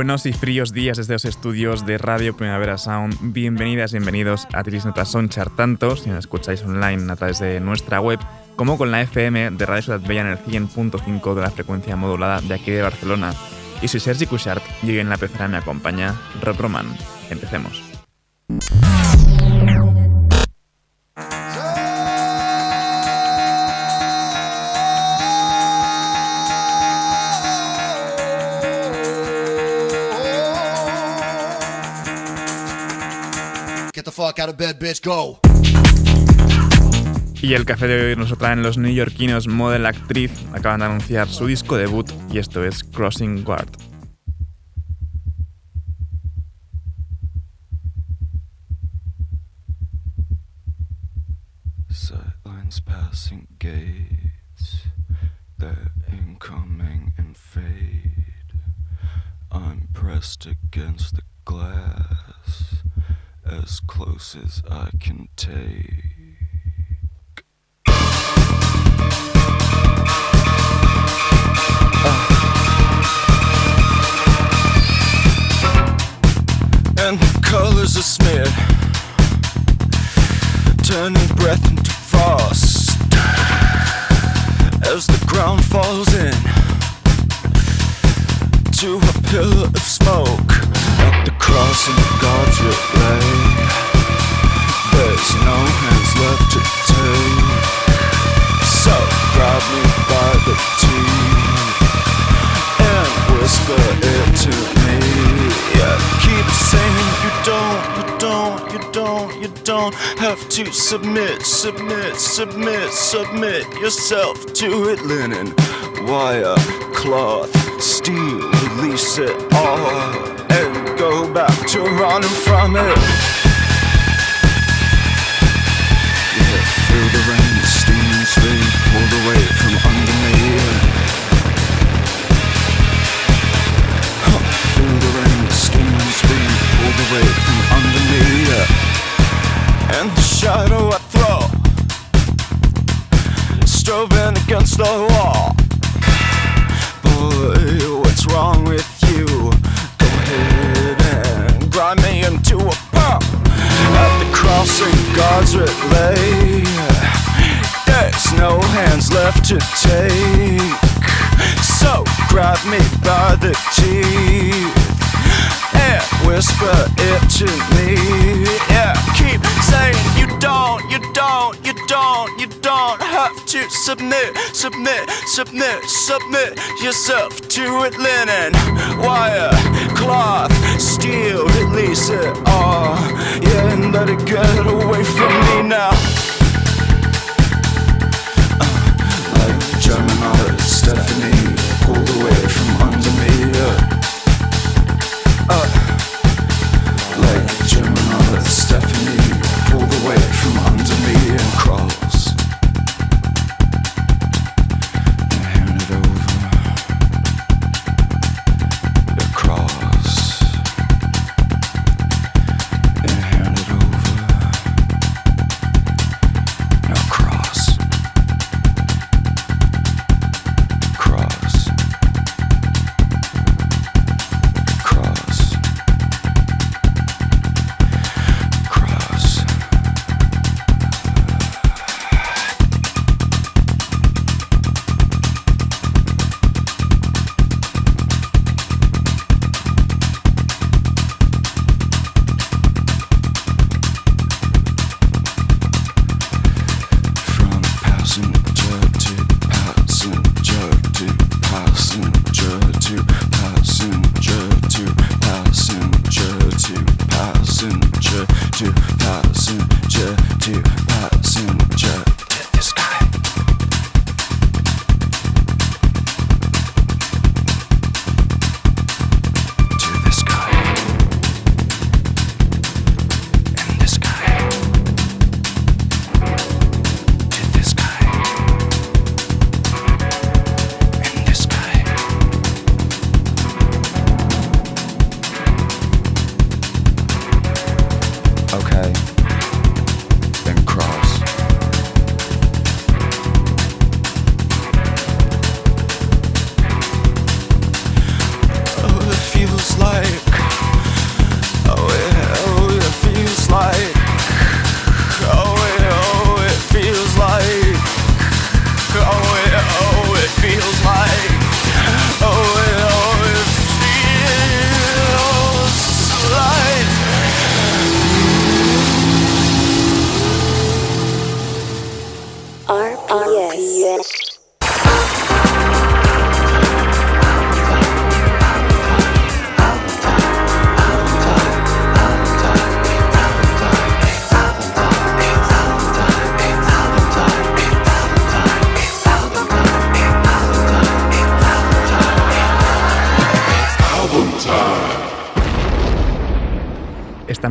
buenos y fríos días desde los estudios de Radio Primavera Sound. Bienvenidas, bienvenidos a Tiris Notas Sonchar, tanto si nos escucháis online a través de nuestra web como con la FM de Radio Ciudad Bella en el 100.5 de la frecuencia modulada de aquí de Barcelona. Y soy Sergi Cushart y hoy en la pecera me acompaña Rob Roman. Empecemos. fuck out of bed, bitch, go. Y el café de hoy nos lo traen los neoyorquinos Model Actriz. Acaban de anunciar su disco debut y esto es Crossing Guard. Sightlines passing gates, they're incoming and fade. I'm pressed against the glass. as close as I can take. Uh. And the colors are smeared, turning breath into frost as the ground falls in to a pillar of smoke. Crossing the gods will play. There's no hands left to take. So grab me by the teeth and whisper it to me. Yeah, keep saying you don't, you don't, you don't, you don't have to submit, submit, submit, submit yourself to it. Linen, wire, cloth, steel, release it all about to run from it. Yeah, feel the rain, the steam and steam pulled away from under me. Huh, feel the rain, the steam and steam pulled away from under me. And the shadow I throw, strobing against the wall. Boy, what's wrong with crossing guards at lay. There's no hands left to take. So grab me by the teeth and whisper it to me. Yeah, keep saying you don't, you don't, you don't, you don't have to submit, submit, submit, submit yourself to it. Linen, wire, cloth feel, release it all. Oh, yeah, and let it get away from me now.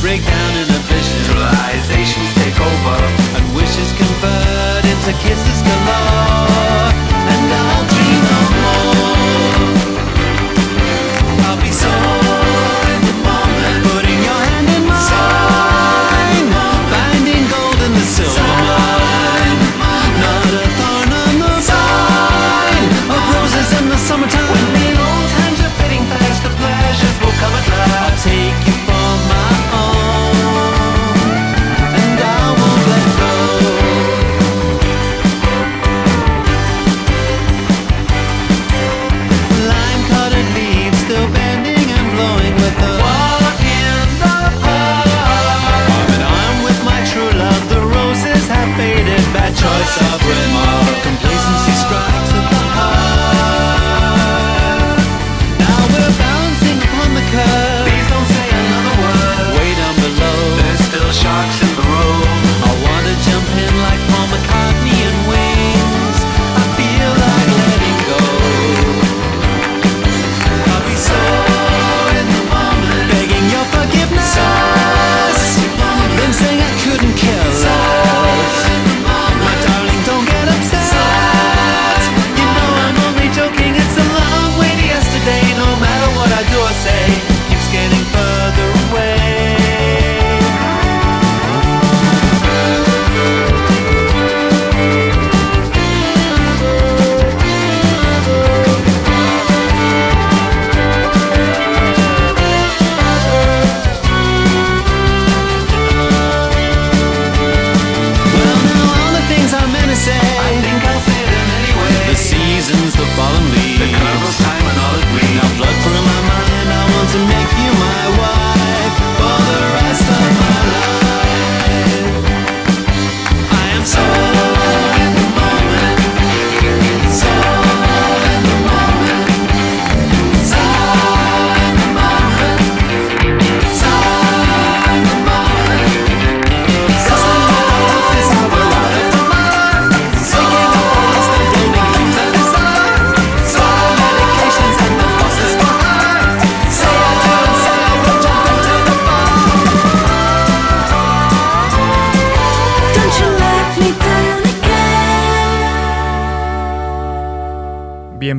break down in a vision. Realizations take over and wishes convert into kisses galore.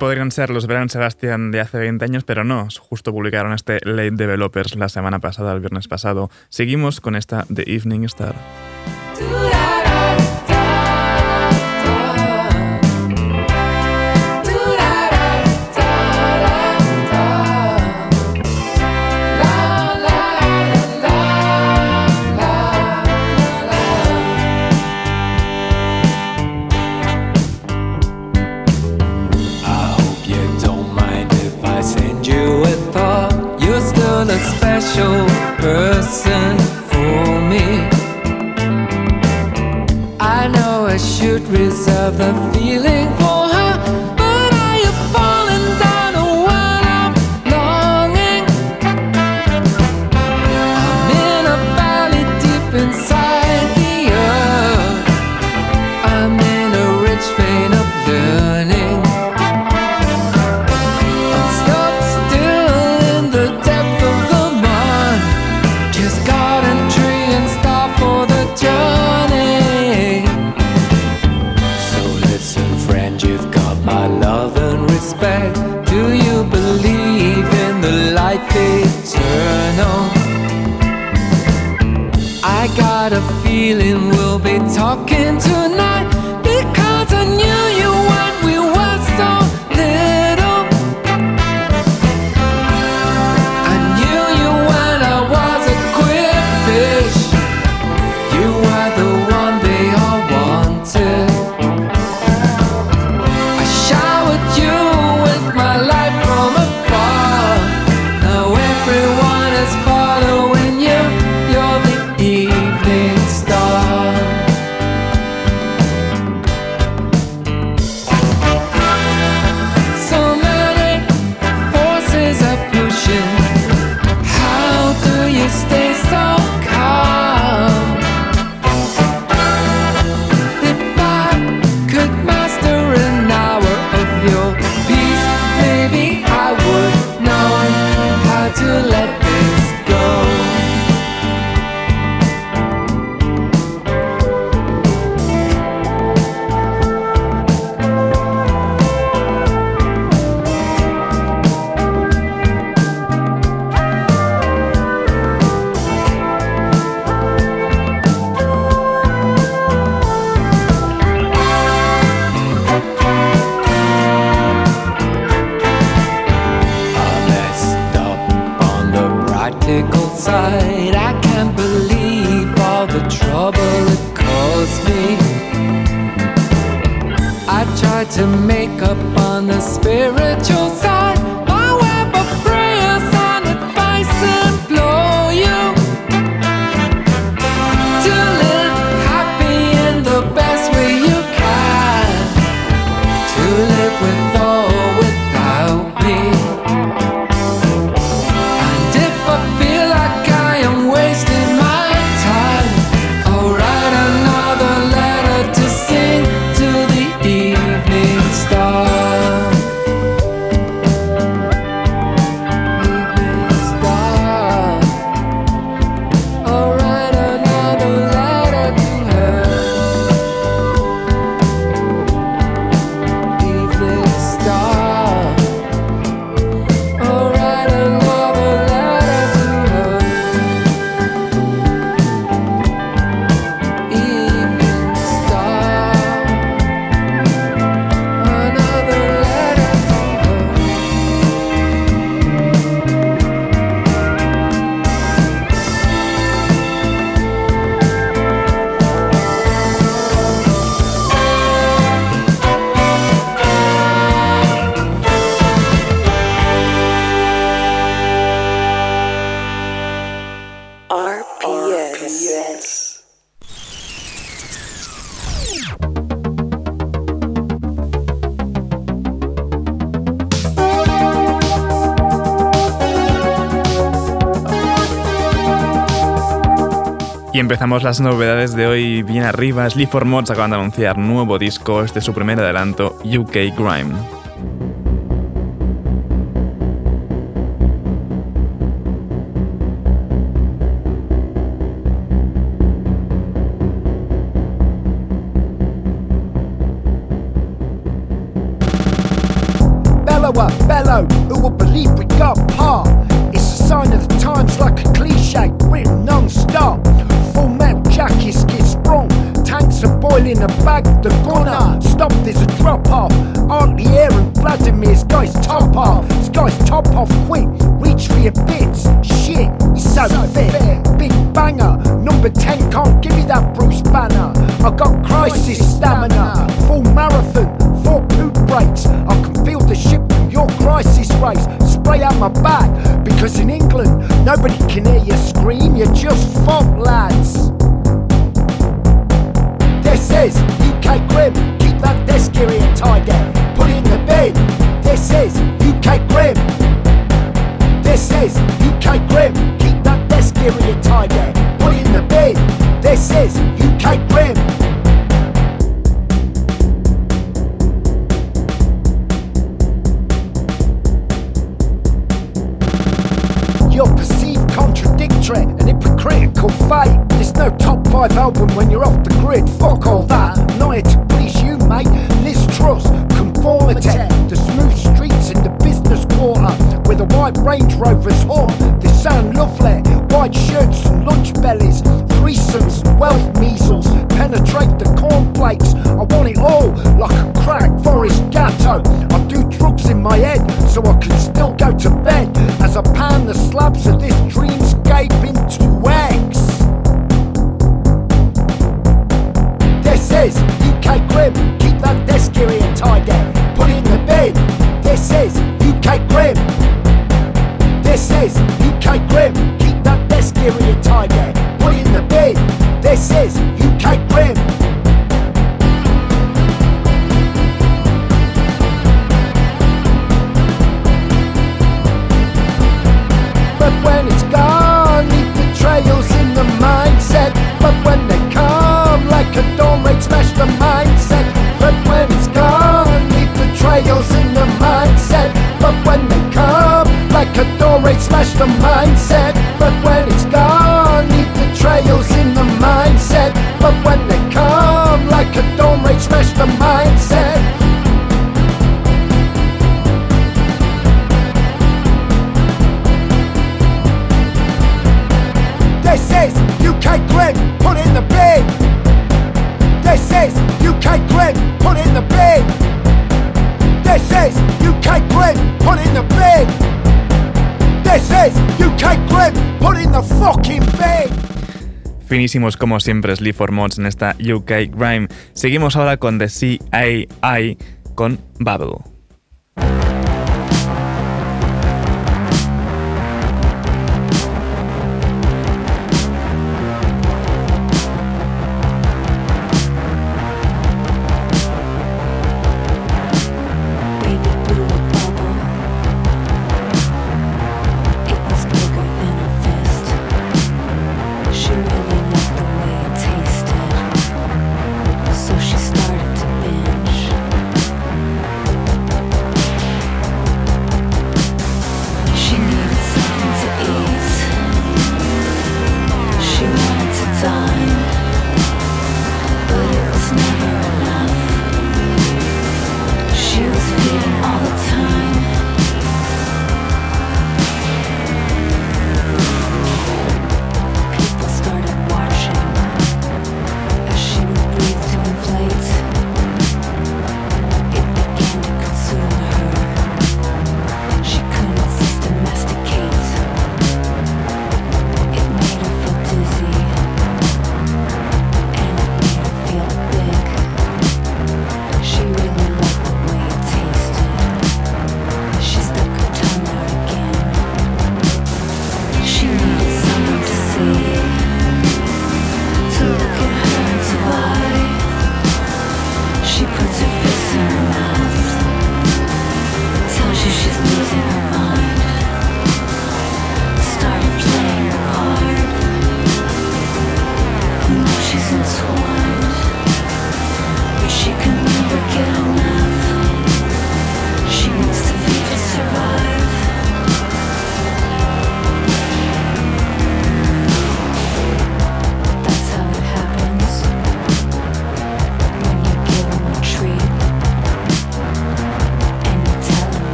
podrían ser los Verán Sebastian de hace 20 años, pero no, justo publicaron este Late Developers la semana pasada, el viernes pasado. Seguimos con esta The Evening Star. of the back. Do you believe in the life eternal? I got a feeling we'll be talking tonight. Empezamos las novedades de hoy bien arriba. Sleep for Mods acaban de anunciar nuevo disco, este es su primer adelanto, UK Grime. bellow who will believe we got It's a sign of the times like a cliche, written non-stop. full mount jackies get sprung. Tanks are boiling a bag, the gunner stopped There's a drop off. Aren't air and Vladimir's guys top off? This guy's top off quick, reach for your bits. Shit, he's so, so fit. Big banger, number 10 can't give me that Bruce Banner. I got crisis, crisis stamina, full marathon, four poop breaks. I can feel the ship from your crisis race spray out my back. Because in England, nobody can hear you scream, you're just fuck lads. This is UK Grim, keep that desk here tidy, put it in the bin. This is UK Grim. This is UK Grim, keep that desk here tidy, put it in the bin. This is UK Grim. physical fate. There's no top five album when you're off the grid. Fuck all that. No, am not here to please you, mate. Liz Truss, conformity. The smooth streets in the business quarter where the white Range Rover's horn. They sound lovely. White shirts and lunch bellies, threesomes and wealth measles. Penetrate the cornflakes. I want it all like a crack forest gatto. I do drugs in my head so I can still go to bed as I pan the slabs of this dreamscape into air. X. This is UK Grim, keep that desk eerie and tidy. Put it in the bin. This is UK Grim. This is UK Grim, keep that desk eerie and tidy. Put it in the bin. This is UK Grim. Smash slash the mindset. But when it's gone, leave the trails in the mind. Finísimos como siempre, Sleep for Mods en esta UK Grime. Seguimos ahora con The CAI con Bubble.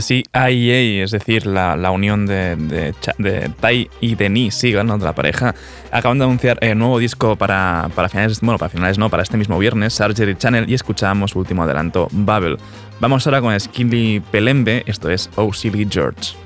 sí, A.I.A., es decir, la, unión de, de, Tai y Denis Sigan, otra pareja, acaban de anunciar el eh, nuevo disco para, finales, bueno, para finales no, para este mismo viernes, Surgery Channel, y escuchamos último adelanto, Babel. Vamos ahora con Skilly Pelembe, esto es OCD George.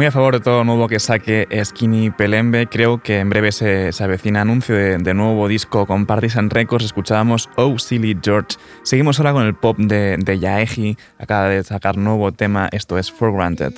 muy a favor de todo nuevo que saque Skinny Pelembe. Creo que en breve se, avecina anuncio de, nuevo disco con Partisan Records. Escuchábamos Oh Silly George. Seguimos ahora con el pop de, de Yaeji. Acaba de sacar nuevo tema. Esto es For Granted.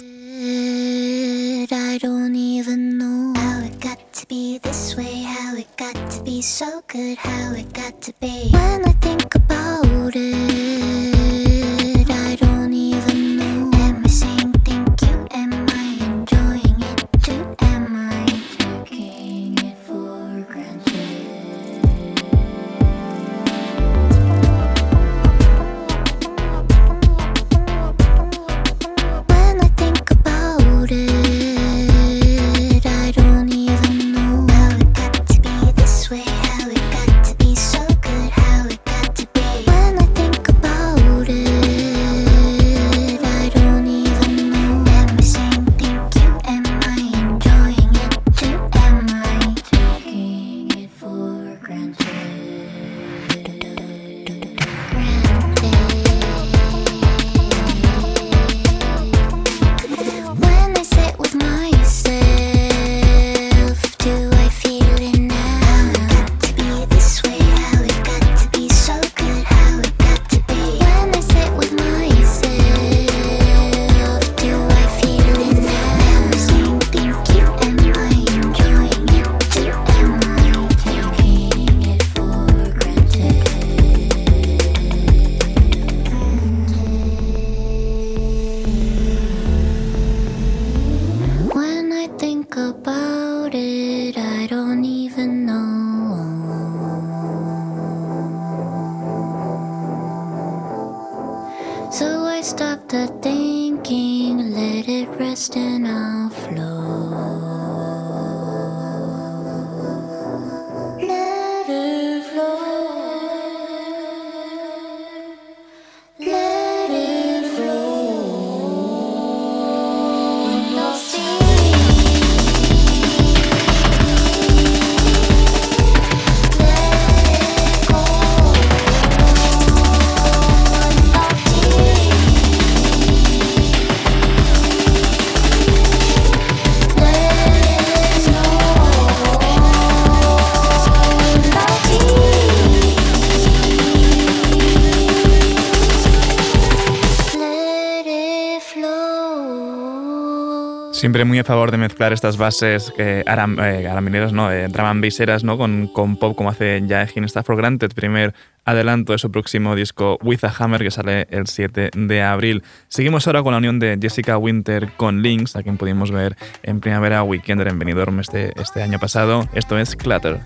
Siempre muy a favor de mezclar estas bases eh, aram, eh, aramineras, no, eh, viseras, ¿no? Con, con, pop, como hace Jaegin Stafford Granted, primer adelanto de su próximo disco With a Hammer, que sale el 7 de abril. Seguimos ahora con la unión de Jessica Winter con Lynx, a quien pudimos ver en primavera Weekender en Benidorm este, este año pasado. Esto es Clutter.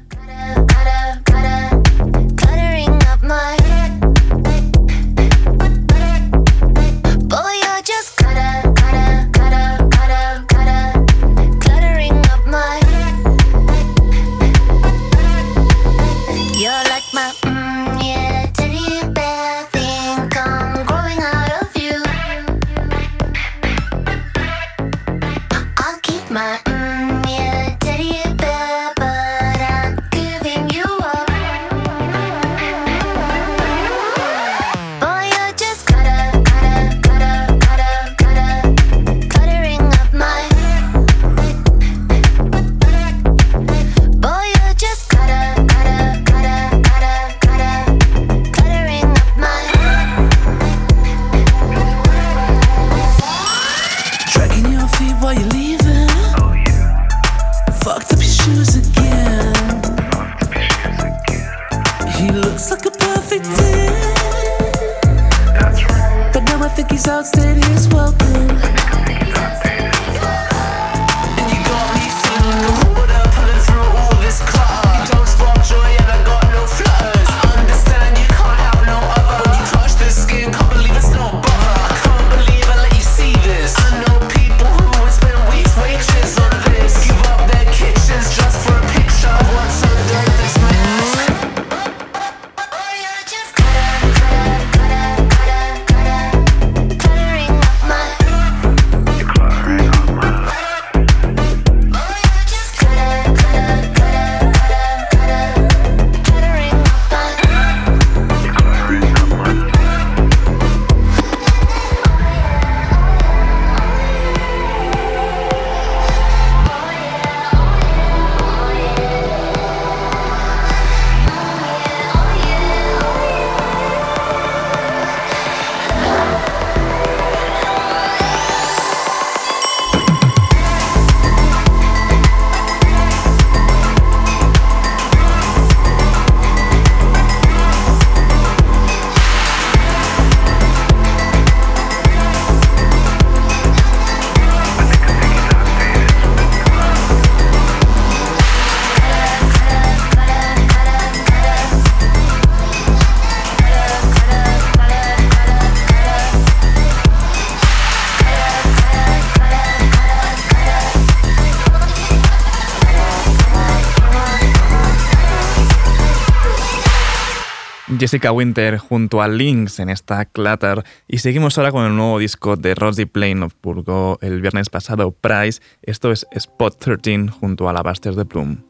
Jessica Winter junto a Lynx en esta Clatter. Y seguimos ahora con el nuevo disco de Rosie Plain, purgó el viernes pasado Price. Esto es Spot 13 junto a Alabasters de Plume.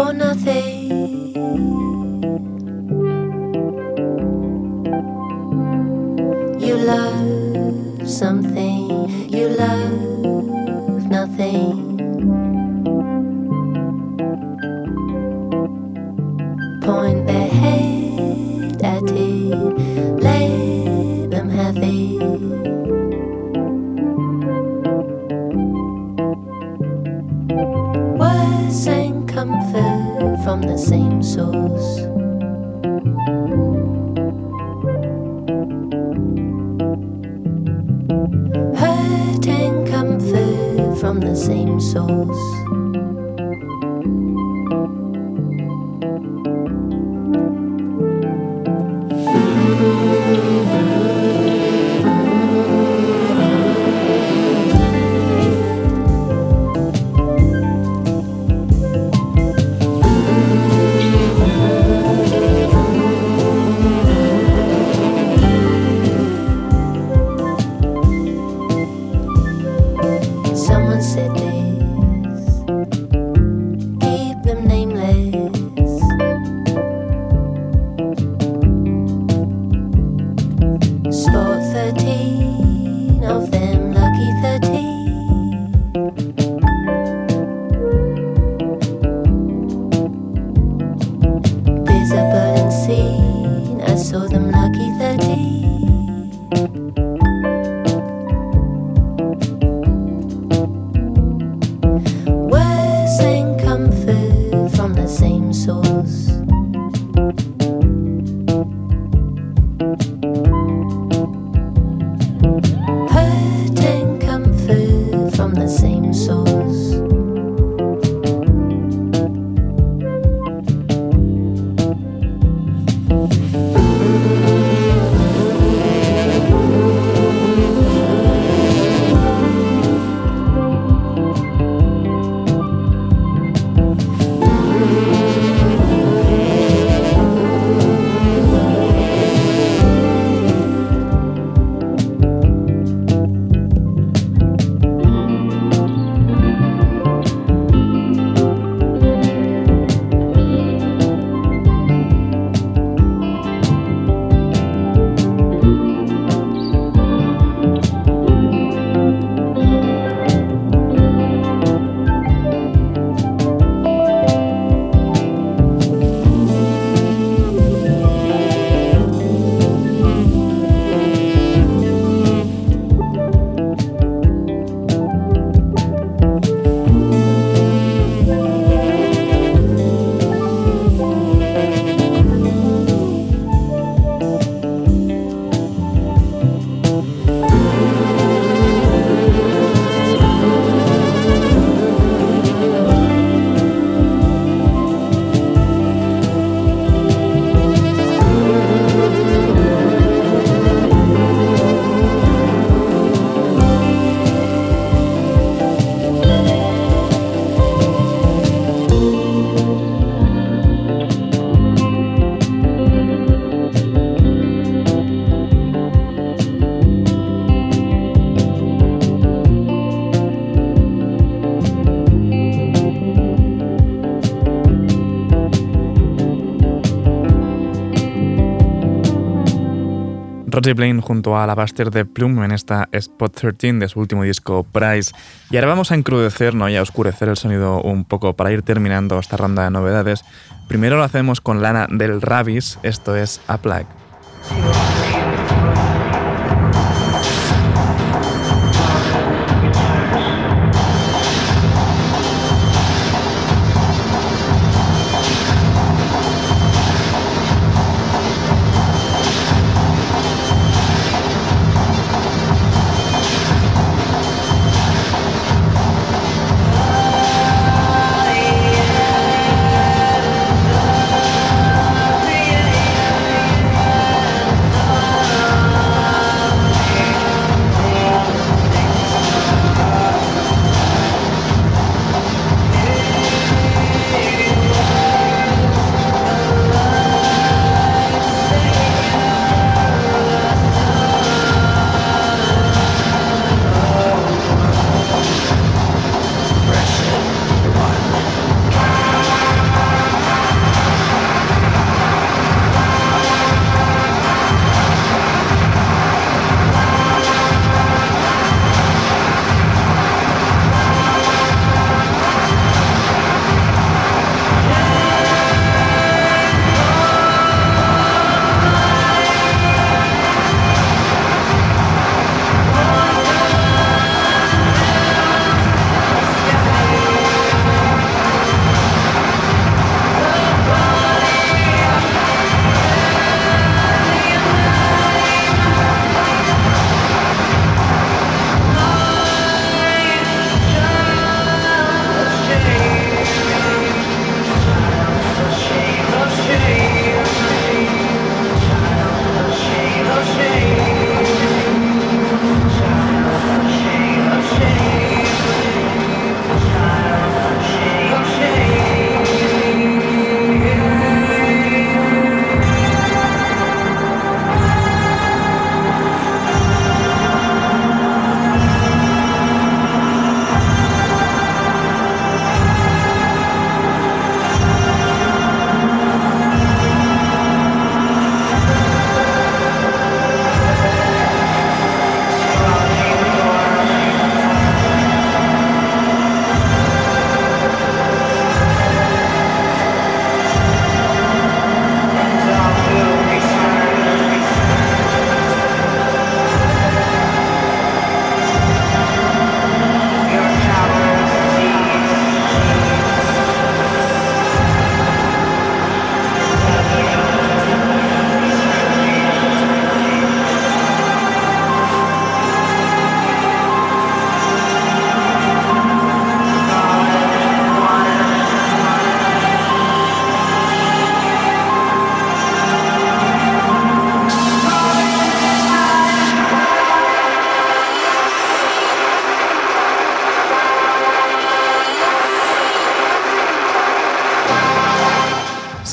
or nothing. You love something, you love nothing. same souls. J Blaine junto a la Alabaster de Plume en esta Spot 13 de su último disco Price. Y ahora vamos a encrudecer, ¿no? y a oscurecer el sonido un poco para ir terminando esta ronda de novedades. Primero lo hacemos con Lana del Ravis, esto es A Plague.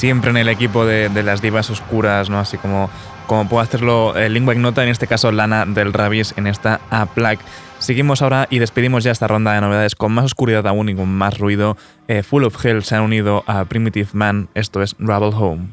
siempre en el equipo de, las divas oscuras, ¿no? Así como, como puede hacerlo el eh, Lingua Ignota, en este caso Lana del Rabis en esta A Plaque. Seguimos ahora y despedimos ya esta ronda de novedades con más oscuridad aún y con más ruido. Eh, Full of Hell se han unido a Primitive Man, esto es Rubble Home.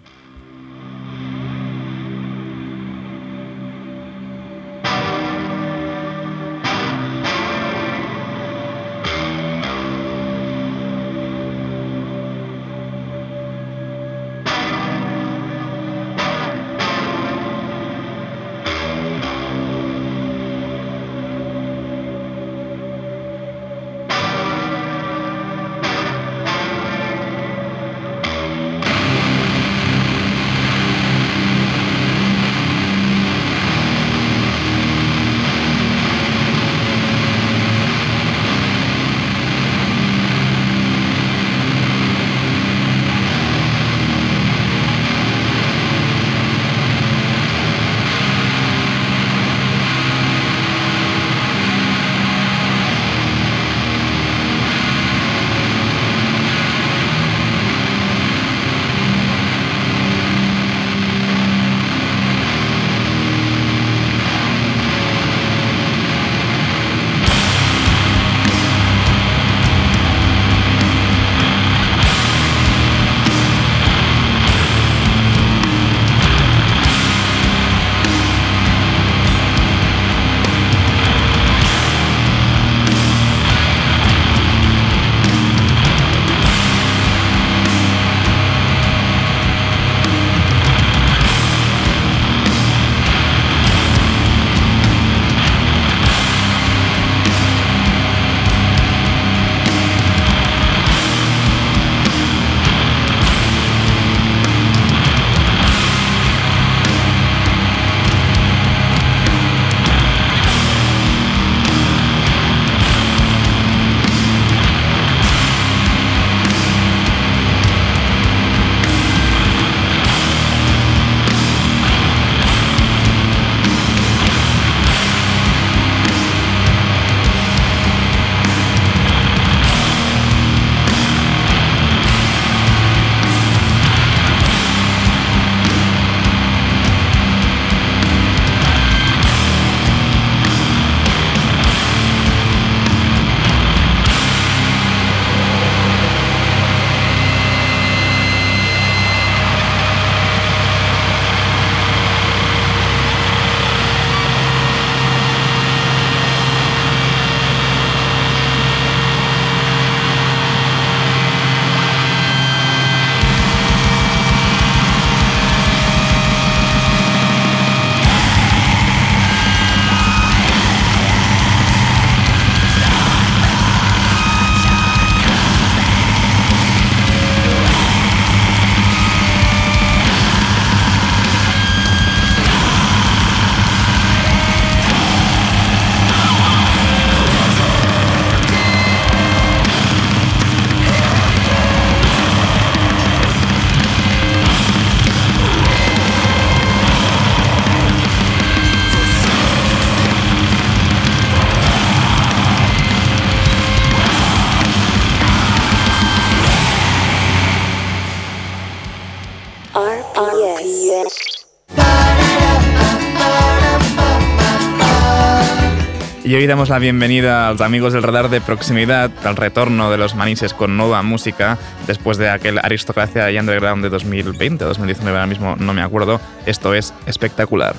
damos la bienvenida a los amigos del radar de proximidad al retorno de los manises con nueva música después de aquel Aristocracia y Underground de 2020 2019, ahora mismo no me acuerdo. Esto es espectacular.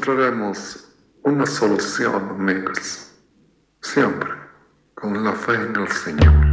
Encontraremos una solución, amigos, siempre con la fe en el Señor.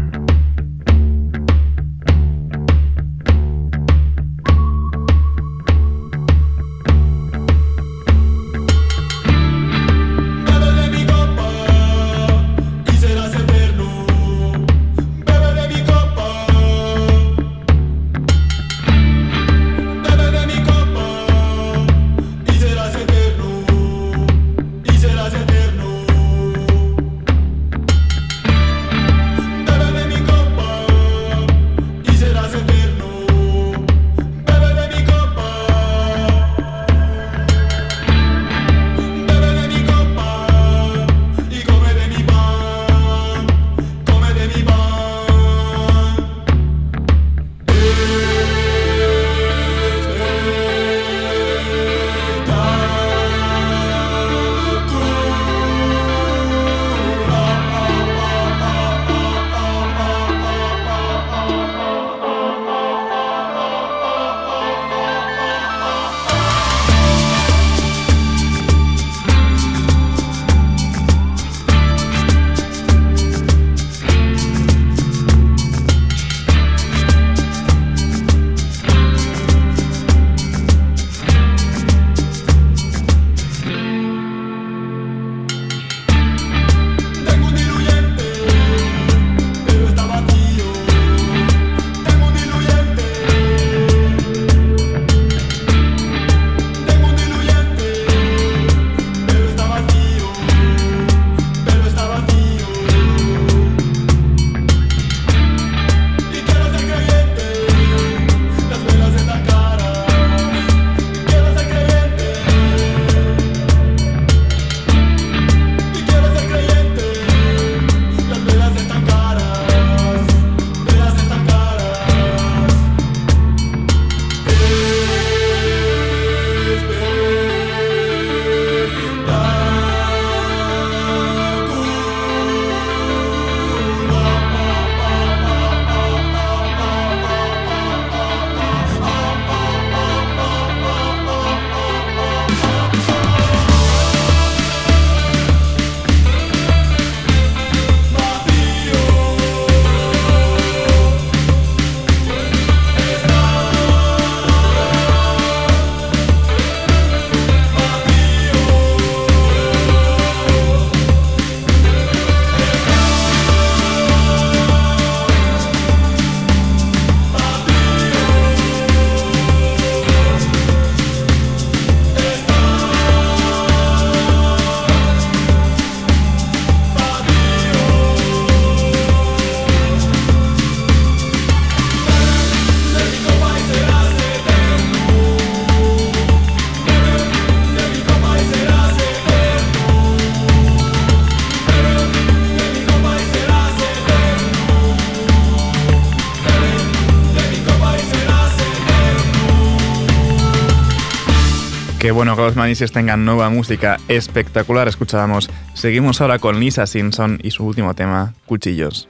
bueno, manises tengan nueva música espectacular. Escuchábamos. Seguimos ahora con Lisa Simpson y su último tema, Cuchillos.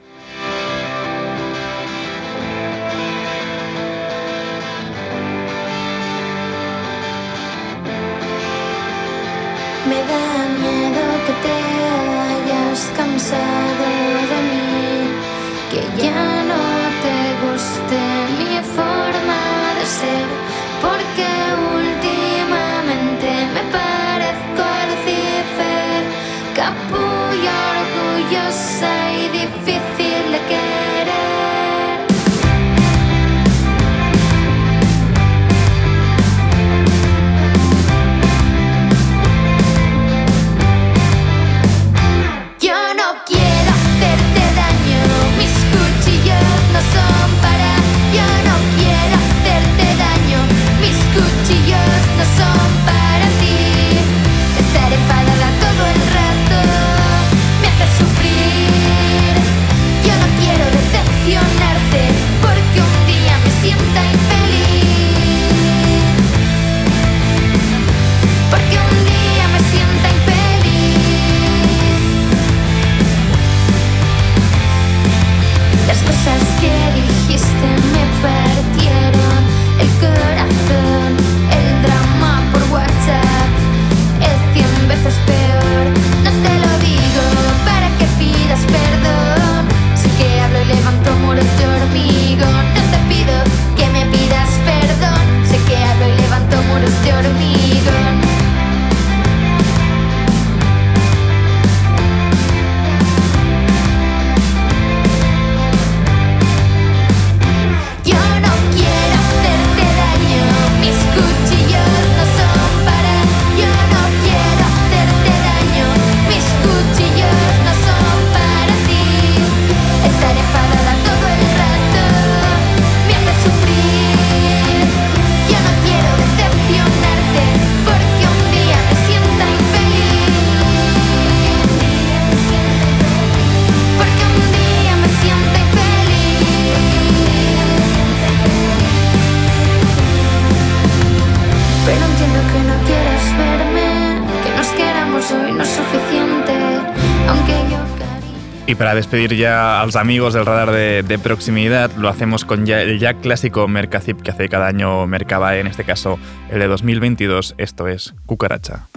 despedir ya a los amigos del radar de, proximidad, lo hacemos con el ya clásico Mercacip que hace cada año Mercaba, en este caso el de 2022, esto es Cucaracha.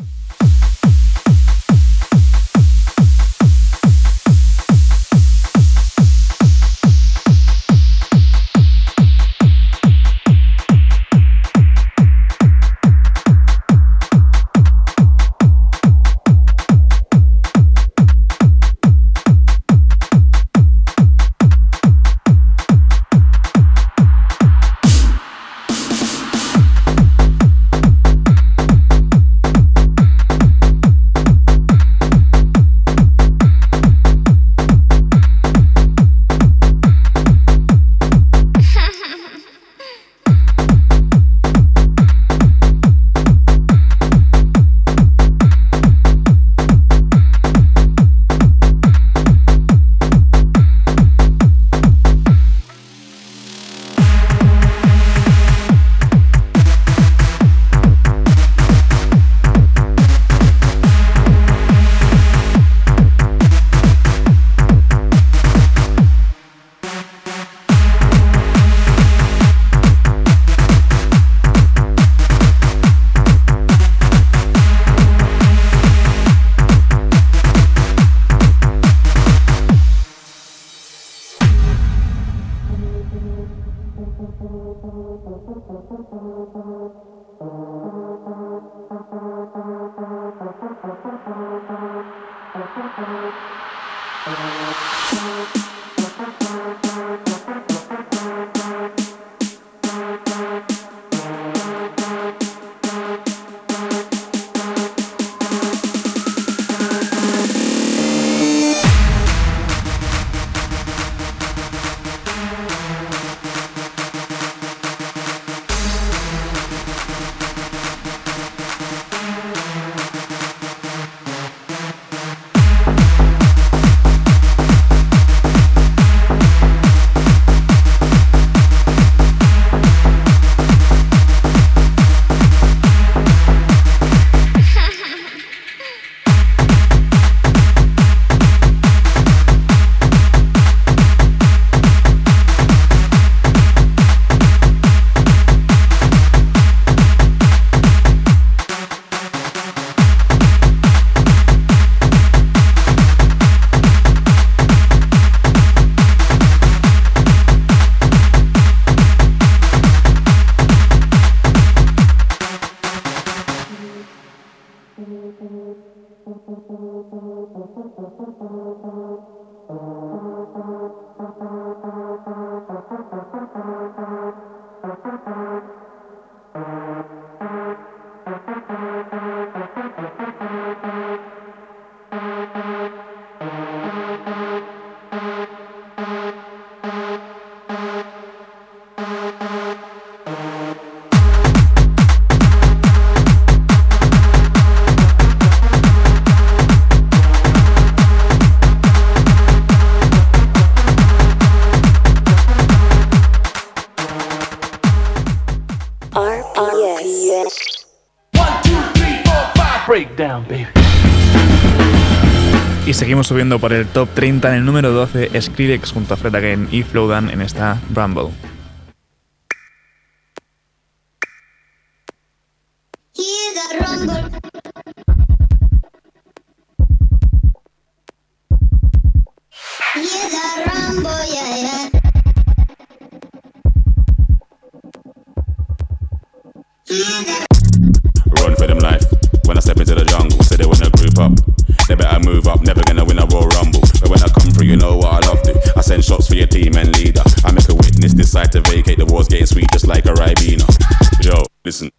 subiendo por el top 30 en el número 12 Skrillex junto a Fred Again y Flowdan en esta Rumble.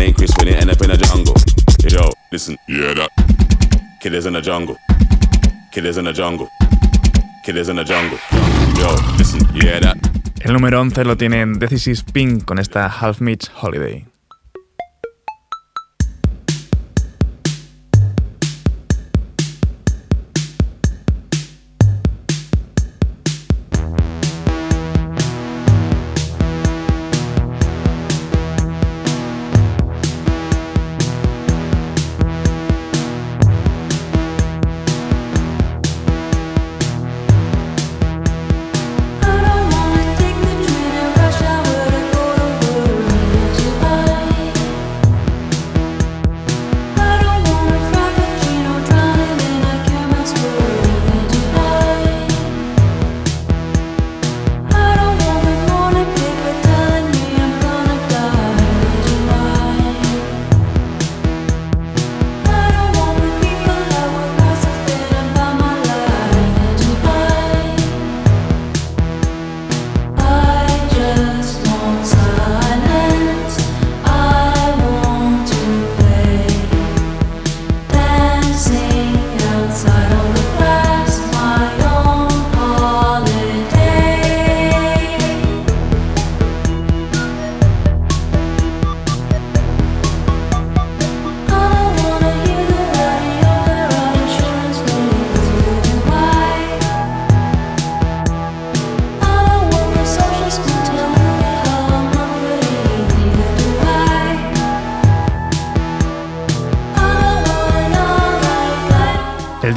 man ain't Chris when it end up in a jungle. Yo, listen, yeah that. Killers in the jungle. Killers in the jungle. Killers in the jungle. Yo, listen, yeah that. El número 11 lo tienen Decisis Pink con esta Half Mitch Holiday.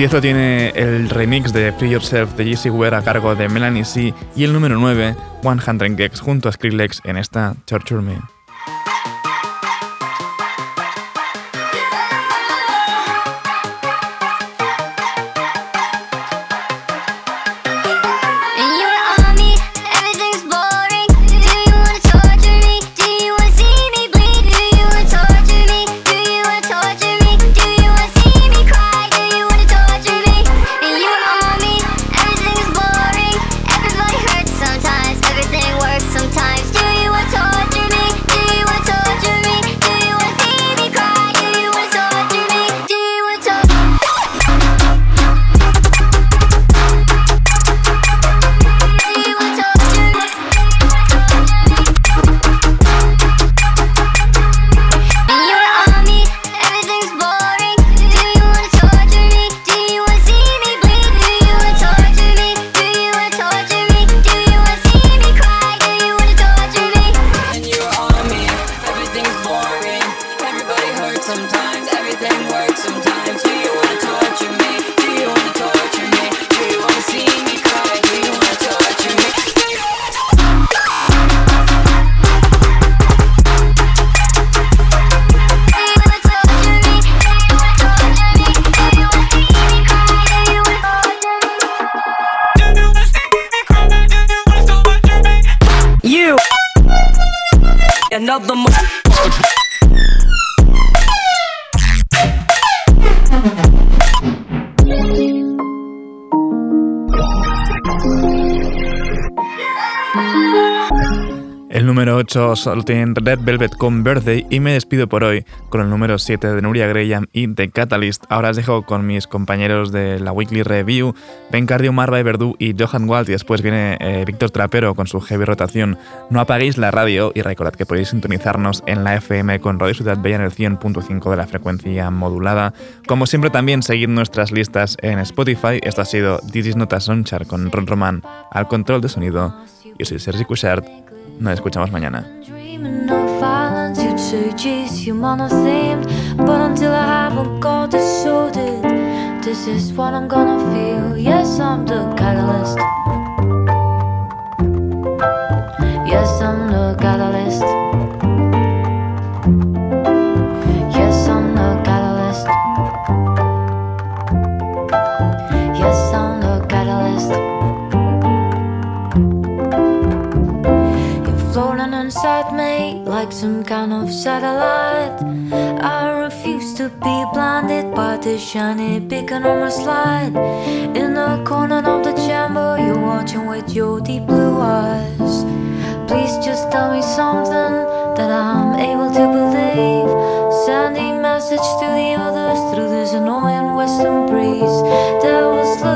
10 tiene el remix de Free Yourself de Jesse Ware a cargo de Melanie C y el número 9, 100 Gex junto a Skrillex en esta Torture Me. lo Red Velvet con Birthday y me despido por hoy con el número 7 de Nuria Graham y The Catalyst. Ahora os dejo con mis compañeros de la Weekly Review, Ben Cardio, Marva Verdú y Johan Walt y después viene eh, Víctor Trapero con su heavy rotación. No apaguéis la radio y recordad que podéis sintonizarnos en la FM con Radio Ciudad Bella en el 100.5 de la frecuencia modulada. Como siempre también seguid nuestras listas en Spotify. Esto ha sido This is Nota Sonchar con Ron Roman al control de sonido. y soy Sergi Cushart. Nos escuchamos mañana. dreaming of violence. You'd say, geez, you monothemed. But until I haven't got it sorted, this is what I'm gonna feel. Yes, I'm the this shiny beacon on my slide. In the corner of the chamber, you're watching with your deep blue eyes. Please just tell me something that I'm able to believe. Sending message to the others through this annoying western breeze that was. slow.